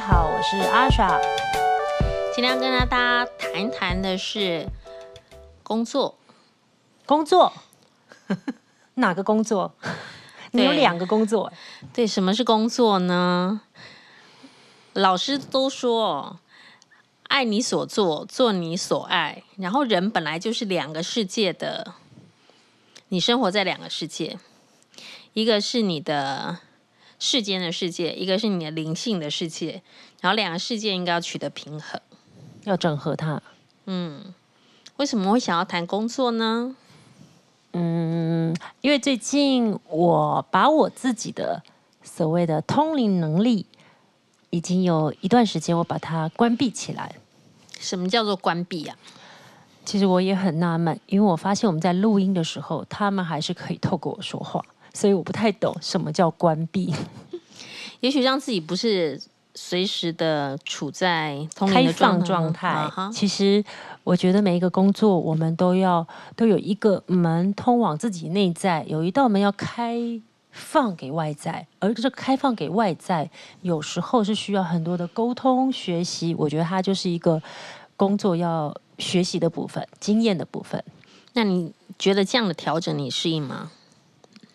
好，我是阿莎。今天要跟大家谈一谈的是工作。工作？哪个工作？你有两个工作。对，什么是工作呢？老师都说，爱你所做，做你所爱。然后人本来就是两个世界的，你生活在两个世界，一个是你的。世间的世界，一个是你的灵性的世界，然后两个世界应该要取得平衡，要整合它。嗯，为什么会想要谈工作呢？嗯，因为最近我把我自己的所谓的通灵能力，已经有一段时间我把它关闭起来。什么叫做关闭啊？其实我也很纳闷，因为我发现我们在录音的时候，他们还是可以透过我说话。所以我不太懂什么叫关闭。也许让自己不是随时的处在开放状态。其实我觉得每一个工作，我们都要都有一个门通往自己内在，有一道门要开放给外在。而这个开放给外在，有时候是需要很多的沟通学习。我觉得它就是一个工作要学习的部分，经验的部分。那你觉得这样的调整你适应吗？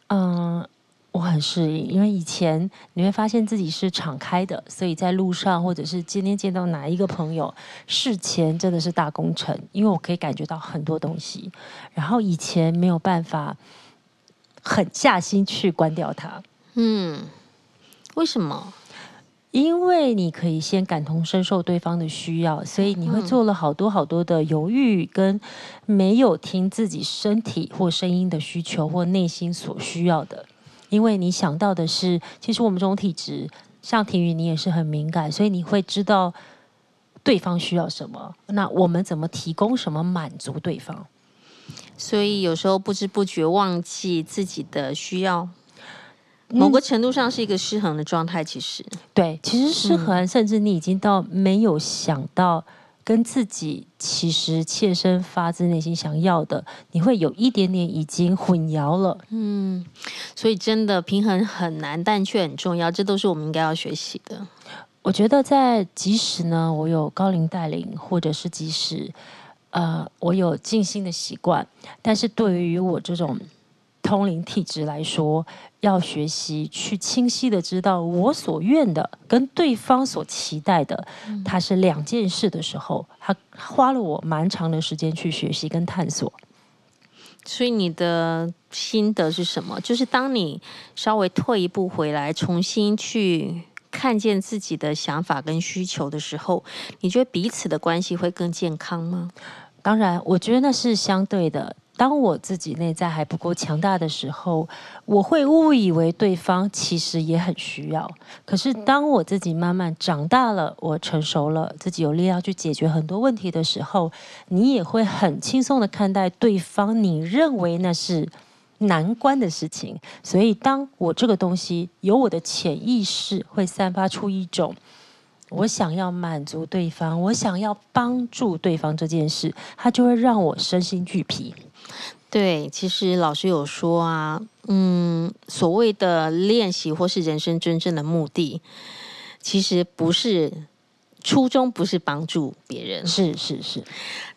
嗯，我很适应，因为以前你会发现自己是敞开的，所以在路上或者是今天见到哪一个朋友，事前真的是大工程，因为我可以感觉到很多东西，然后以前没有办法狠下心去关掉它。嗯，为什么？因为你可以先感同身受对方的需要，所以你会做了好多好多的犹豫，跟没有听自己身体或声音的需求或内心所需要的。因为你想到的是，其实我们这种体质，像婷宇，你也是很敏感，所以你会知道对方需要什么，那我们怎么提供什么满足对方。所以有时候不知不觉忘记自己的需要。某个程度上是一个失衡的状态，其实对，其实失衡，嗯，甚至你已经到没有想到跟自己其实切身发自内心想要的，你会有一点点已经混淆了。嗯，所以真的平衡很难，但却很重要，这都是我们应该要学习的。我觉得在即使呢，我有高龄带领，或者是即使呃，我有静心的习惯，但是对于我这种。通灵体质来说，要学习去清晰的知道我所愿的跟对方所期待的，它是两件事的时候，他花了我蛮长的时间去学习跟探索。所以你的心得是什么？就是当你稍微退一步回来，重新去看见自己的想法跟需求的时候，你觉得彼此的关系会更健康吗？当然，我觉得那是相对的。当我自己内在还不够强大的时候，我会误以为对方其实也很需要。可是当我自己慢慢长大了，我成熟了，自己有力量去解决很多问题的时候，你也会很轻松的看待对方。你认为那是难关的事情。所以，当我这个东西有我的潜意识会散发出一种。我想要满足对方，我想要帮助对方这件事，它就会让我身心俱疲。对，其实老师有说啊，嗯，所谓的练习或是人生真正的目的，其实不是。初衷不是帮助别人，是是是，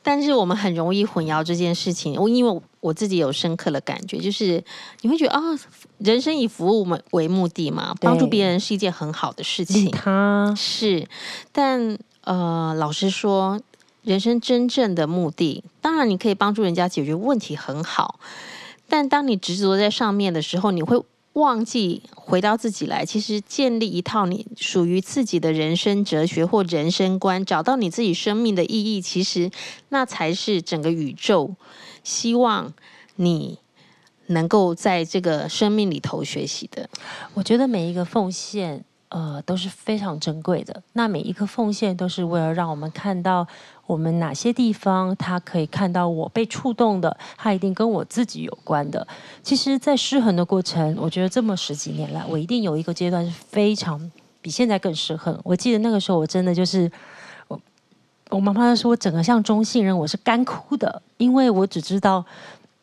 但是我们很容易混淆这件事情。我因为我自己有深刻的感觉，就是你会觉得啊、哦，人生以服务为目的嘛，帮助别人是一件很好的事情。他是，但呃，老实说，人生真正的目的，当然你可以帮助人家解决问题很好，但当你执着在上面的时候，你会。忘记回到自己来，其实建立一套你属于自己的人生哲学或人生观，找到你自己生命的意义，其实那才是整个宇宙希望你能够在这个生命里头学习的。我觉得每一个奉献，呃，都是非常珍贵的。那每一颗奉献都是为了让我们看到。我们哪些地方，他可以看到我被触动的，他一定跟我自己有关的。其实，在失衡的过程，我觉得这么十几年来，我一定有一个阶段是非常比现在更失衡。我记得那个时候，我真的就是我，我妈妈说我整个像中性人，我是干枯的，因为我只知道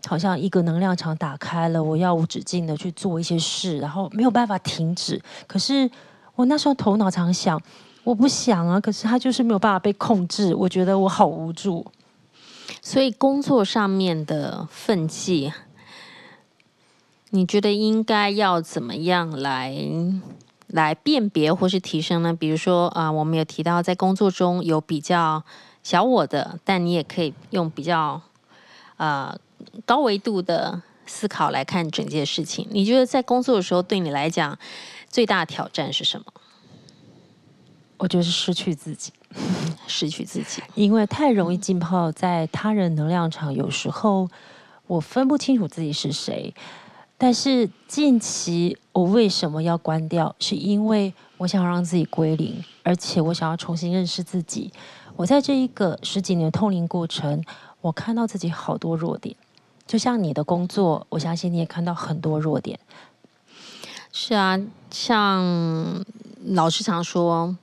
好像一个能量场打开了，我要无止境的去做一些事，然后没有办法停止。可是我那时候头脑常想。我不想啊，可是他就是没有办法被控制，我觉得我好无助。所以工作上面的分际，你觉得应该要怎么样来来辨别或是提升呢？比如说啊、我们有提到在工作中有比较小我的，但你也可以用比较呃高维度的思考来看整件事情。你觉得在工作的时候，对你来讲最大挑战是什么？我觉得是失去自己，失去自己，因为太容易浸泡在他人能量场，有时候我分不清楚自己是谁。但是近期我为什么要关掉？是因为我想要让自己归零，而且我想要重新认识自己。我在这一个十几年通灵过程，我看到自己好多弱点，就像你的工作，我相信你也看到很多弱点。是啊，像老师常说。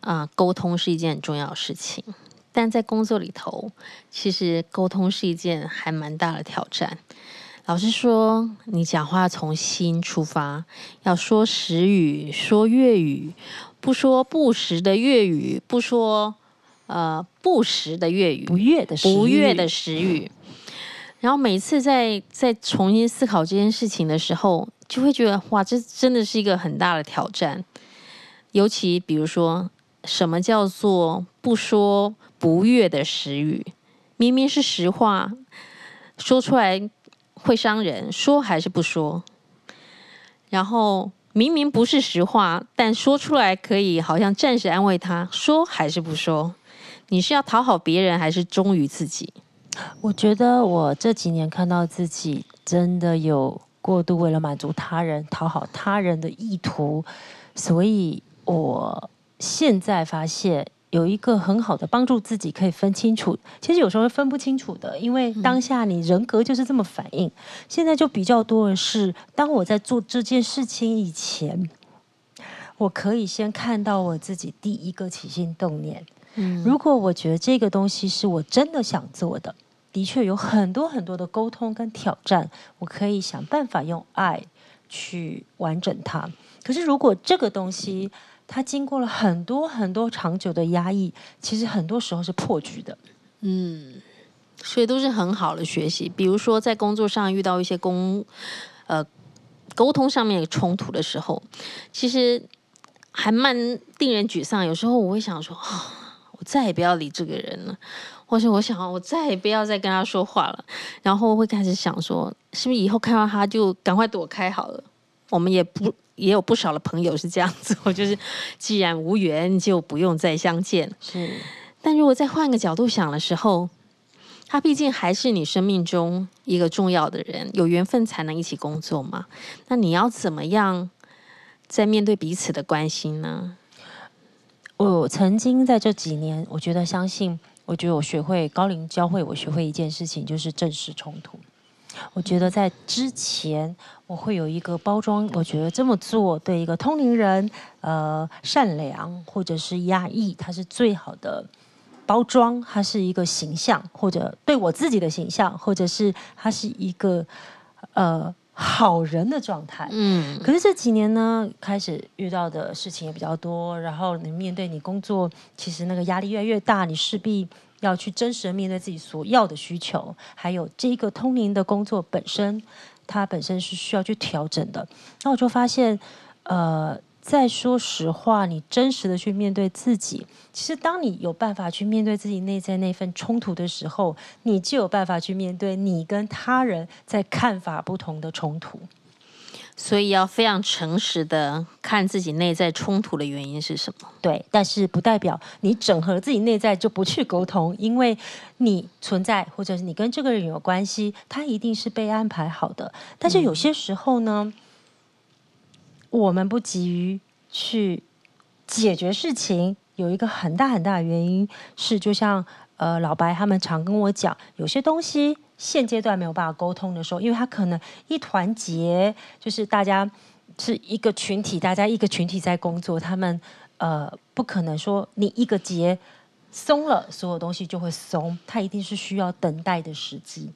啊，沟通是一件很重要的事情，但在工作里头，其实沟通是一件还蛮大的挑战。老师说，你讲话从心出发，要说实语，说粤语，不说不实的粤语，不说呃不实的粤语，不悦的不悦的实语。然后每次在在重新思考这件事情的时候，就会觉得哇，这真的是一个很大的挑战。尤其比如说。什么叫做不说不悦的实语？明明是实话，说出来会伤人，说还是不说？然后明明不是实话，但说出来可以好像暂时安慰他，说还是不说？你是要讨好别人，还是忠于自己？我觉得我这几年看到自己真的有过度为了满足他人、讨好他人的意图，所以我。现在发现有一个很好的帮助自己可以分清楚，其实有时候分不清楚的，因为当下你人格就是这么反应。现在就比较多的是，当我在做这件事情以前，我可以先看到我自己第一个起心动念。嗯，如果我觉得这个东西是我真的想做的，的确有很多很多的沟通跟挑战，我可以想办法用爱去完整它。可是如果这个东西，它经过了很多很多长久的压抑，其实很多时候是破局的。嗯，所以都是很好的学习。比如说在工作上遇到一些工呃沟通上面的冲突的时候，其实还蛮令人沮丧。有时候我会想说，我再也不要理这个人了，或是我想我再也不要再跟他说话了。然后会开始想说，是不是以后看到他就赶快躲开好了？我们也不。也有不少的朋友是这样子，我就是既然无缘，就不用再相见。是，但如果再换个角度想的时候，他毕竟还是你生命中一个重要的人，有缘分才能一起工作嘛。那你要怎么样在面对彼此的关心呢？我曾经在这几年，我觉得相信，我觉得我学会高龄教会我学会一件事情，就是正视冲突。我觉得在之前，我会有一个包装，我觉得这么做对一个通灵人，呃，善良或者是压抑，它是最好的包装，它是一个形象，或者对我自己的形象，或者是它是一个呃好人的状态。嗯。可是这几年呢，开始遇到的事情也比较多，然后你面对你工作，其实那个压力越来越大，你势必。要去真实的面对自己所要的需求，还有这个通灵的工作本身，它本身是需要去调整的。那我就发现，呃，在说实话，你真实的去面对自己，其实当你有办法去面对自己内在那份冲突的时候，你就有办法去面对你跟他人在看法不同的冲突。所以要非常诚实的看自己内在冲突的原因是什么？对，但是不代表你整合自己内在就不去沟通，因为你存在或者是你跟这个人有关系，他一定是被安排好的。但是有些时候呢，我们不急于去解决事情，有一个很大很大的原因是，就像呃老白他们常跟我讲，有些东西。现阶段没有办法沟通的时候，因为他可能一团结，就是大家是一个群体，大家一个群体在工作，他们呃不可能说你一个结松了，所有东西就会松，他一定是需要等待的时机。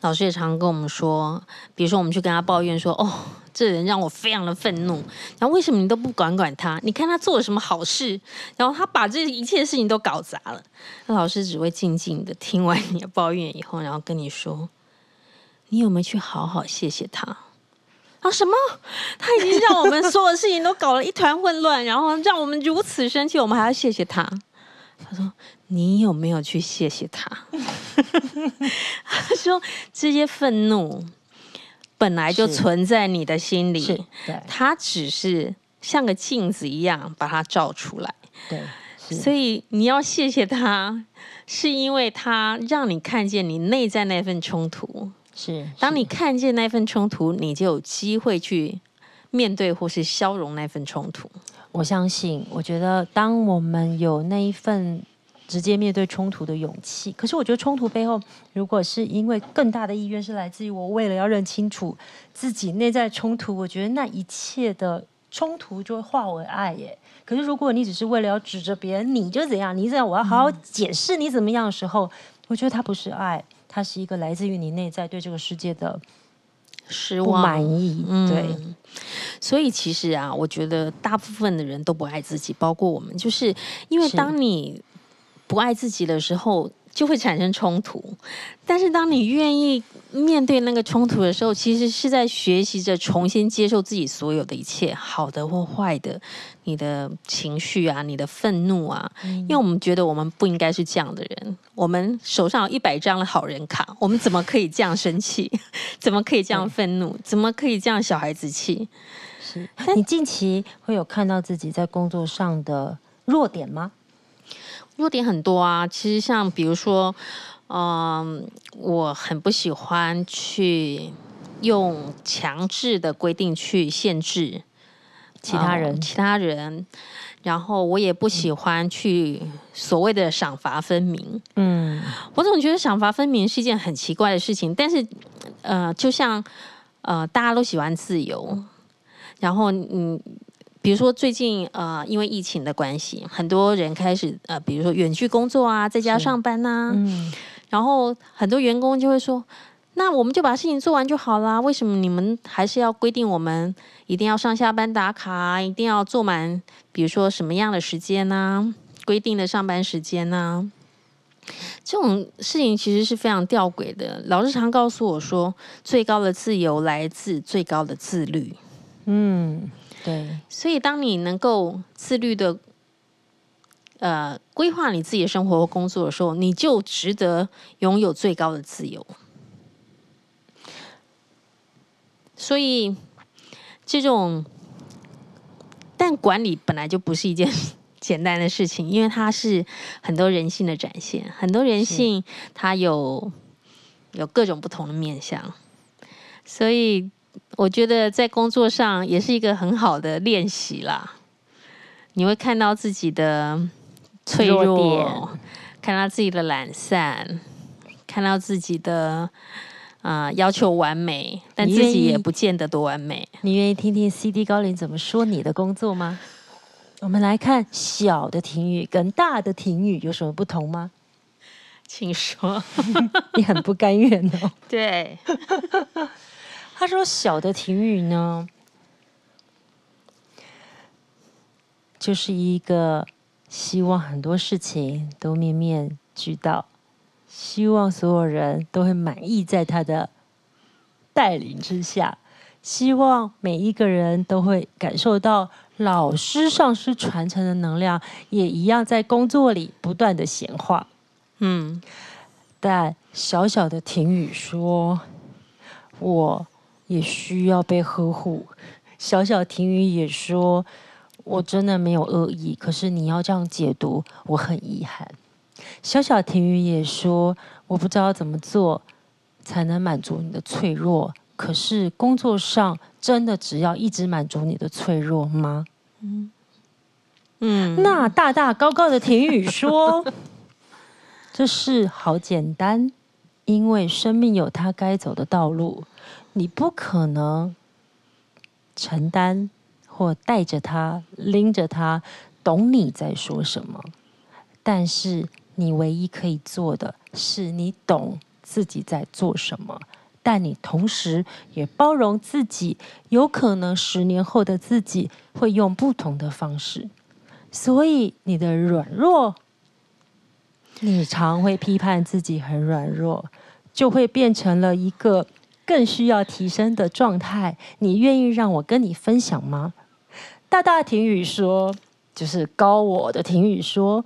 老师也常跟我们说，比如说我们去跟他抱怨说，哦，这人让我非常的愤怒。然后为什么你都不管管他？你看他做了什么好事？然后他把这一切事情都搞砸了。那老师只会静静的听完你的抱怨以后，然后跟你说：“你有没有去好好谢谢他？”啊，什么？他已经让我们所有事情都搞了一团混乱，然后让我们如此生气，我们还要谢谢他？他说：“你有没有去谢谢他？” 他说：“这些愤怒本来就存在你的心里，他只是像个镜子一样把它照出来。对，所以你要谢谢他，是因为他让你看见你内在那份冲突。”是，当你看见那份冲突，你就有机会去面对或是消融那份冲突。我相信，我觉得当我们有那一份直接面对冲突的勇气，可是我觉得冲突背后，如果是因为更大的意愿是来自于我为了要认清楚自己内在冲突，我觉得那一切的冲突就会化为爱耶。可是如果你只是为了要指着别人，你就怎样，你怎样，我要好好解释你怎么样的时候，我觉得它不是爱。它是一个来自于你内在对这个世界的失望、不满意，对、嗯。所以其实啊，我觉得大部分的人都不爱自己，包括我们，就是因为当你不爱自己的时候。就会产生冲突，但是当你愿意面对那个冲突的时候，其实是在学习着重新接受自己所有的一切，好的或坏的，你的情绪啊，你的愤怒啊，因为我们觉得我们不应该是这样的人，我们手上有一百张的好人卡，我们怎么可以这样生气？怎么可以这样愤怒？怎么可以这样小孩子气？是你近期会有看到自己在工作上的弱点吗？弱点很多啊，其实像比如说，嗯，我很不喜欢去用强制的规定去限制其他人，嗯，其他人，然后我也不喜欢去所谓的赏罚分明。嗯，我总觉得赏罚分明是一件很奇怪的事情，但是，呃，就像呃，大家都喜欢自由，然后嗯。比如说最近呃，因为疫情的关系，很多人开始呃，比如说远距工作啊，在家上班呐、啊，嗯，然后很多员工就会说，那我们就把事情做完就好啦，为什么你们还是要规定我们一定要上下班打卡，一定要做满，比如说什么样的时间呢？规定的上班时间呢？这种事情其实是非常吊诡的。老师常告诉我说，最高的自由来自最高的自律。嗯。对，所以当你能够自律的，呃，规划你自己的生活和工作的时候，你就值得拥有最高的自由。所以，这种，但管理本来就不是一件 简单的事情，因为它是很多人性的展现，很多人性它有有各种不同的面相，所以。我觉得在工作上也是一个很好的练习啦。你会看到自己的脆弱，弱，看到自己的懒散，看到自己的啊、呃、要求完美，但自己也不见得多完美。你愿意听听 CD 高林怎么说你的工作吗？我们来看小的停语跟大的停语有什么不同吗？请说。你很不甘愿哦。对。他说：“小的庭语呢，就是一个希望很多事情都面面俱到，希望所有人都会满意在他的带领之下，希望每一个人都会感受到老师上师传承的能量，也一样在工作里不断的显化。嗯，但小小的庭语说，我。”也需要被呵护。小小婷雨也说：“我真的没有恶意，可是你要这样解读，我很遗憾。”小小婷雨也说：“我不知道怎么做才能满足你的脆弱，可是工作上真的只要一直满足你的脆弱吗？”嗯嗯。那大大高高的婷雨说：“这事好简单，因为生命有它该走的道路。”你不可能承担或带着他拎着他，懂你在说什么。但是你唯一可以做的是，你懂自己在做什么，但你同时也包容自己，有可能十年后的自己会用不同的方式。所以你的软弱，你常会批判自己很软弱，就会变成了一个更需要提升的状态。你愿意让我跟你分享吗？大大婷宇说，就是高我的婷宇说，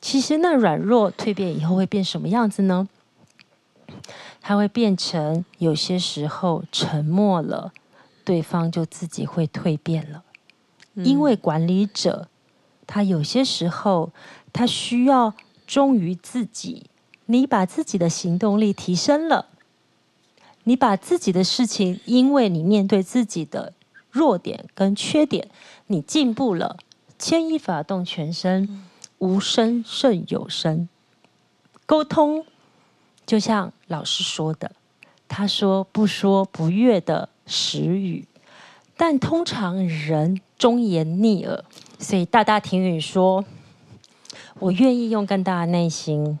其实那软弱蜕变以后会变什么样子呢？它会变成有些时候沉默了，对方就自己会蜕变了，因为管理者。他有些时候，他需要忠于自己。你把自己的行动力提升了，你把自己的事情，因为你面对自己的弱点跟缺点，你进步了。牵一发动全身，无声胜有声。沟通就像老师说的，他说不说不悦的时语，但通常人忠言逆耳。所以大大庭语说：“我愿意用更大的内心，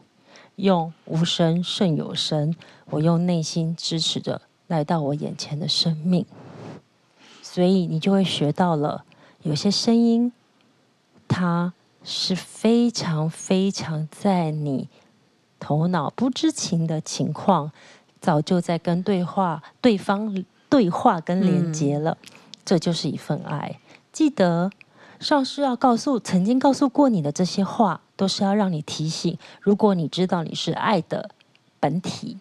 用无声胜有声。我用内心支持着来到我眼前的生命。所以你就会学到了，有些声音，它是非常非常在你头脑不知情的情况，早就在跟对话对方对话跟连接了。嗯、这就是一份爱。记得。”上师要告诉曾经告诉过你的这些话，都是要让你提醒。如果你知道你是爱的本体，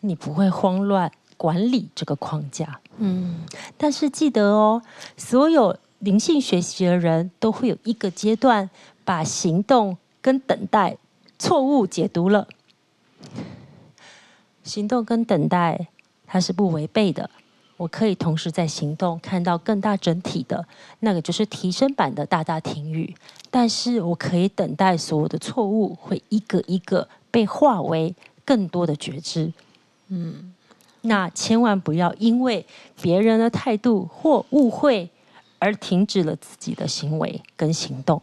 你不会慌乱管理这个框架。嗯，但是记得哦，所有灵性学习的人都会有一个阶段，把行动跟等待错误解读了。行动跟等待，它是不违背的。我可以同时在行动看到更大整体的，那个就是提升版的大大停雨。但是我可以等待所有的错误会一个一个被化为更多的觉知。嗯，那千万不要因为别人的态度或误会而停止了自己的行为跟行动。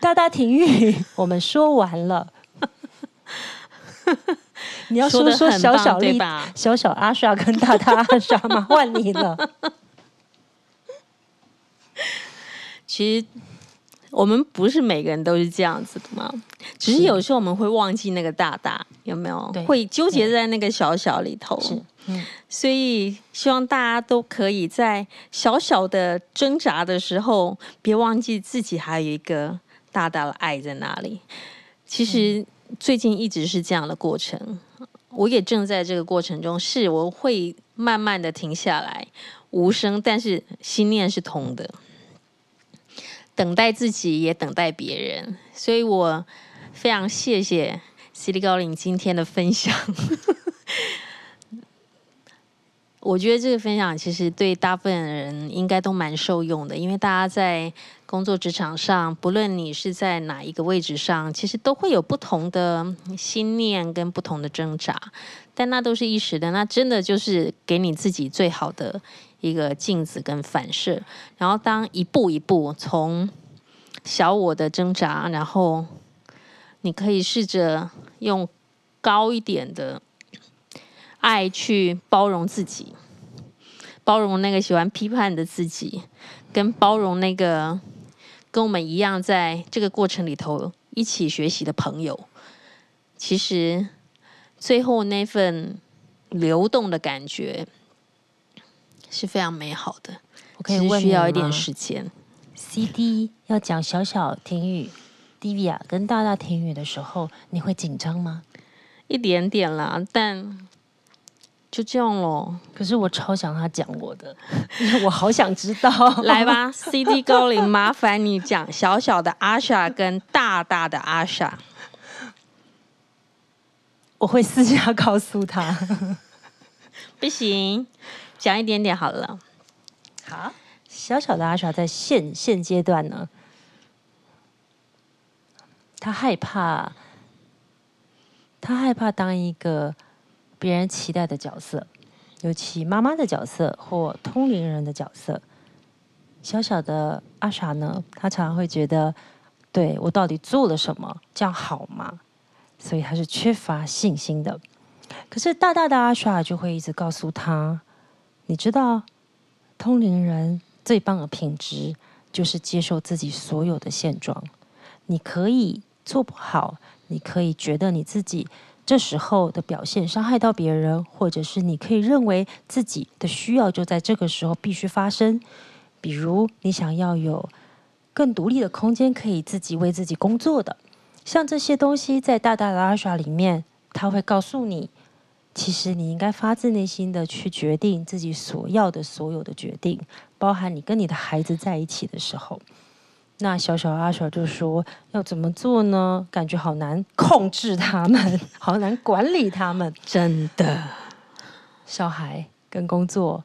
大大停雨，我们说完了。你要说说小小丽吧，小小阿莎跟大大 阿莎吗？换你了。其实我们不是每个人都是这样子的嘛，只是有时候我们会忘记那个大大，有没有？会纠结在那个小小里头。是，嗯。所以希望大家都可以在小小的挣扎的时候，别忘记自己还有一个大大的爱在哪里。其实。最近一直是这样的过程，我也正在这个过程中。是，我会慢慢的停下来，无声，但是心念是通的，等待自己，也等待别人。所以我非常谢谢 CD 高灵今天的分享。我觉得这个分享其实对大部分人应该都蛮受用的，因为大家在工作职场上，不论你是在哪一个位置上，其实都会有不同的心念跟不同的挣扎，但那都是一时的，那真的就是给你自己最好的一个镜子跟反射。然后当一步一步从小我的挣扎，然后你可以试着用高一点的。爱去包容自己，包容那个喜欢批判的自己，跟包容那个跟我们一样在这个过程里头一起学习的朋友。其实最后那份流动的感觉是非常美好的。我可以问需要一点时间。CD 要讲小小婷雨、Divya 跟大大婷雨的时候，你会紧张吗？一点点啦，但。就这样咯，可是我超想他讲我的，我好想知道。来吧，CD 高龄，麻烦你讲小小的阿莎跟大大的阿莎。我会私下告诉他。不行，讲一点点好了。好，小小的阿莎在现现阶段呢，他害怕，他害怕当一个。别人期待的角色，尤其妈妈的角色或通灵人的角色。小小的阿莎呢，她常常会觉得，对，我到底做了什么？这样好吗？所以她是缺乏信心的。可是大大的阿莎就会一直告诉他：“你知道，通灵人最棒的品质就是接受自己所有的现状。你可以做不好，你可以觉得你自己这时候的表现伤害到别人，或者是你可以认为自己的需要就在这个时候必须发生。比如，你想要有更独立的空间，可以自己为自己工作的，像这些东西，在大大的阿莎里面，他会告诉你。”其实你应该发自内心的去决定自己所要的所有的决定，包含你跟你的孩子在一起的时候。那小小阿小就说：“要怎么做呢？感觉好难控制他们，好难管理他们。”真的，小孩跟工作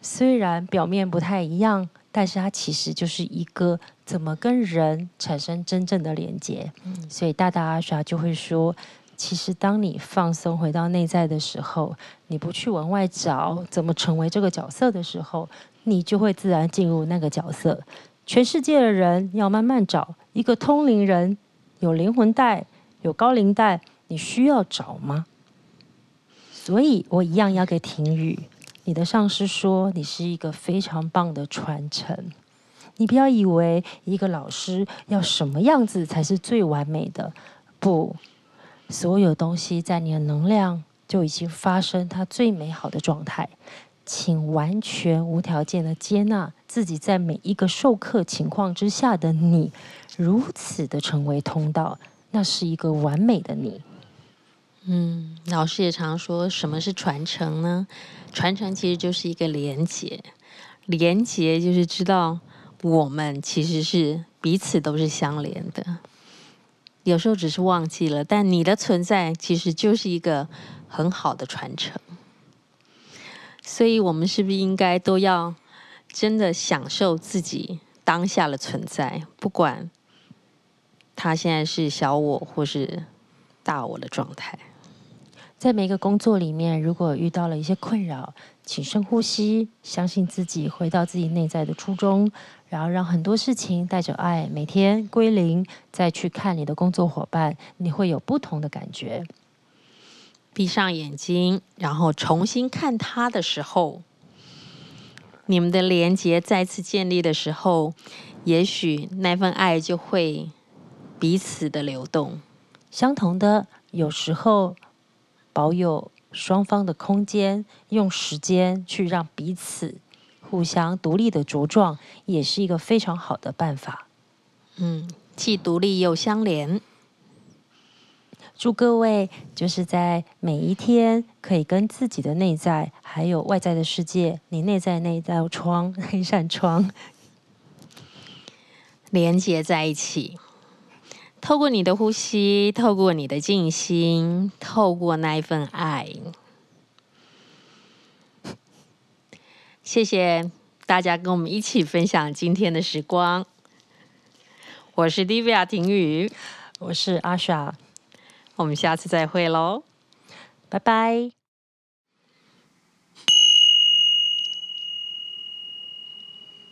虽然表面不太一样，但是它其实就是一个怎么跟人产生真正的连接。嗯，所以大大阿小就会说。其实，当你放松回到内在的时候，你不去往外找怎么成为这个角色的时候，你就会自然进入那个角色。全世界的人要慢慢找一个通灵人，有灵魂带，有高灵带，你需要找吗？所以我一样要给婷宇，你的上师说你是一个非常棒的传承。你不要以为一个老师要什么样子才是最完美的，不。所有东西在你的能量就已经发生它最美好的状态，请完全无条件的接纳自己在每一个授课情况之下的你，如此的成为通道，那是一个完美的你。嗯，老师也常说，什么是传承呢？传承其实就是一个连结，连结就是知道我们其实是彼此都是相连的。有时候只是忘记了，但你的存在其实就是一个很好的传承。所以，我们是不是应该都要真的享受自己当下的存在，不管他现在是小我或是大我的状态？在每个工作里面，如果遇到了一些困扰，请深呼吸，相信自己，回到自己内在的初衷。然后让很多事情带着爱，每天归零，再去看你的工作伙伴，你会有不同的感觉。闭上眼睛，然后重新看他的时候，你们的连接再次建立的时候，也许那份爱就会彼此的流动。相同的，有时候保有双方的空间，用时间去让彼此。互相独立的茁壮，也是一个非常好的办法。嗯，既独立又相连。祝各位就是在每一天，可以跟自己的内在，还有外在的世界，你内在那一道窗，那一扇窗，连接在一起。透过你的呼吸，透过你的静心，透过那一份爱。谢谢大家跟我们一起分享今天的时光。我是 Divya 婷雨，我是阿莎，我们下次再会喽，拜拜。